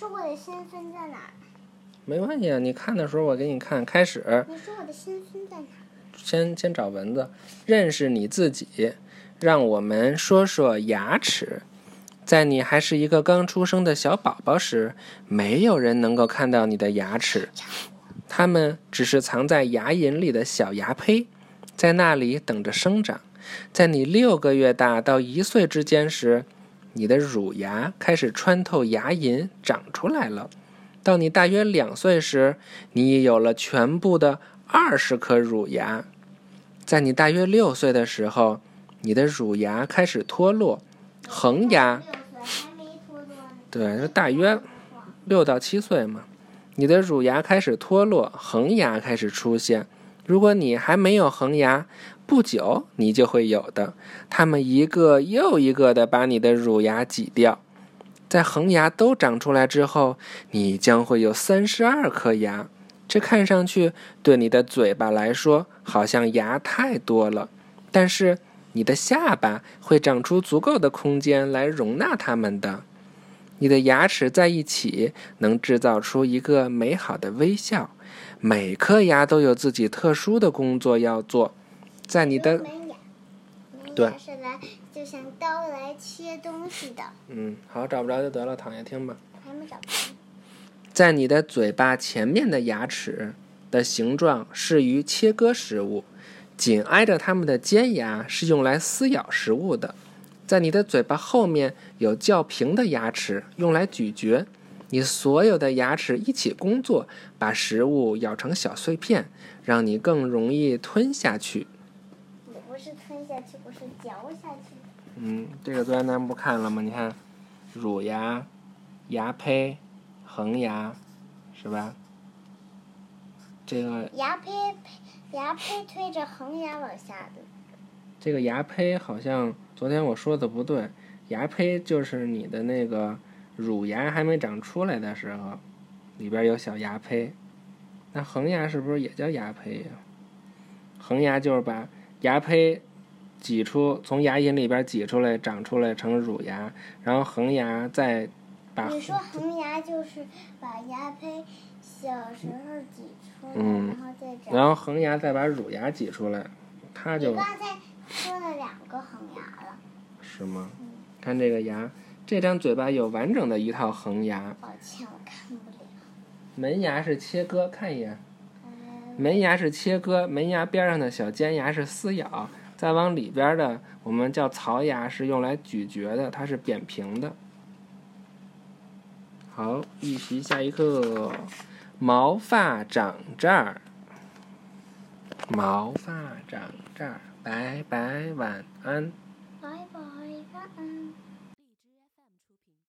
说我的心分在哪儿？没关系啊，你看的时候我给你看。开始，你说我的心分在哪儿？先先找蚊子，认识你自己。让我们说说牙齿。在你还是一个刚出生的小宝宝时，没有人能够看到你的牙齿，它们只是藏在牙龈里的小牙胚，在那里等着生长。在你六个月大到一岁之间时，你的乳牙开始穿透牙龈长出来了。到你大约两岁时，你已有了全部的二十颗乳牙。在你大约六岁的时候，你的乳牙开始脱落，恒牙。对，就大约六到七岁嘛。你的乳牙开始脱落，恒牙开始出现。如果你还没有恒牙，不久你就会有的。它们一个又一个的把你的乳牙挤掉。在恒牙都长出来之后，你将会有三十二颗牙。这看上去对你的嘴巴来说好像牙太多了，但是你的下巴会长出足够的空间来容纳它们的。你的牙齿在一起能制造出一个美好的微笑。每颗牙都有自己特殊的工作要做。在你的对。就像刀来切东西的。嗯，好，找不着就得了，躺下听吧。还没找着。在你的嘴巴前面的牙齿的形状适于切割食物，紧挨着它们的尖牙是用来撕咬食物的。在你的嘴巴后面有较平的牙齿，用来咀嚼。你所有的牙齿一起工作，把食物咬成小碎片，让你更容易吞下去。不是吞下去，不是嚼下去。嗯，这个昨天咱们不看了吗？你看，乳牙、牙胚、恒牙，是吧？这个牙胚，牙胚推着恒牙往下的。这个牙胚好像昨天我说的不对，牙胚就是你的那个乳牙还没长出来的时候，里边有小牙胚。那恒牙是不是也叫牙胚呀？恒牙就是把牙胚。挤出从牙龈里边挤出来，长出来成乳牙，然后恒牙再把。你说恒牙就是把牙胚小时候挤出来，然后再长。然后恒牙再把乳牙挤出来，它就。恒牙了。是吗？看这个牙，这张嘴巴有完整的一套恒牙。抱歉，我看不了。门牙是切割，看一眼。门牙是切割，门牙边上的小尖牙是撕咬。再往里边的，我们叫槽牙，是用来咀嚼的，它是扁平的。好，预习下一课，毛发长这儿，毛发长这儿，拜拜，晚安。拜拜，晚安。